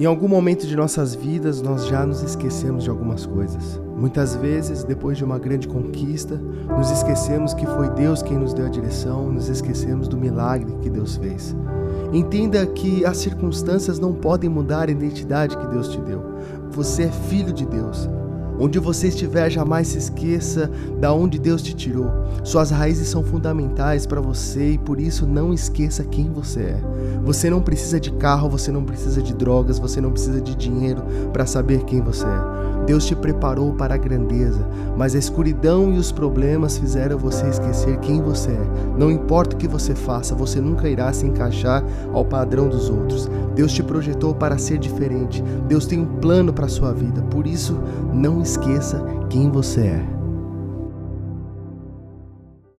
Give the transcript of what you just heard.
Em algum momento de nossas vidas, nós já nos esquecemos de algumas coisas. Muitas vezes, depois de uma grande conquista, nos esquecemos que foi Deus quem nos deu a direção, nos esquecemos do milagre que Deus fez. Entenda que as circunstâncias não podem mudar a identidade que Deus te deu. Você é filho de Deus. Onde você estiver, jamais se esqueça da onde Deus te tirou. Suas raízes são fundamentais para você e por isso não esqueça quem você é. Você não precisa de carro, você não precisa de drogas, você não precisa de dinheiro para saber quem você é. Deus te preparou para a grandeza, mas a escuridão e os problemas fizeram você esquecer quem você é. Não importa o que você faça, você nunca irá se encaixar ao padrão dos outros. Deus te projetou para ser diferente. Deus tem um plano para a sua vida. Por isso, não esqueça quem você é.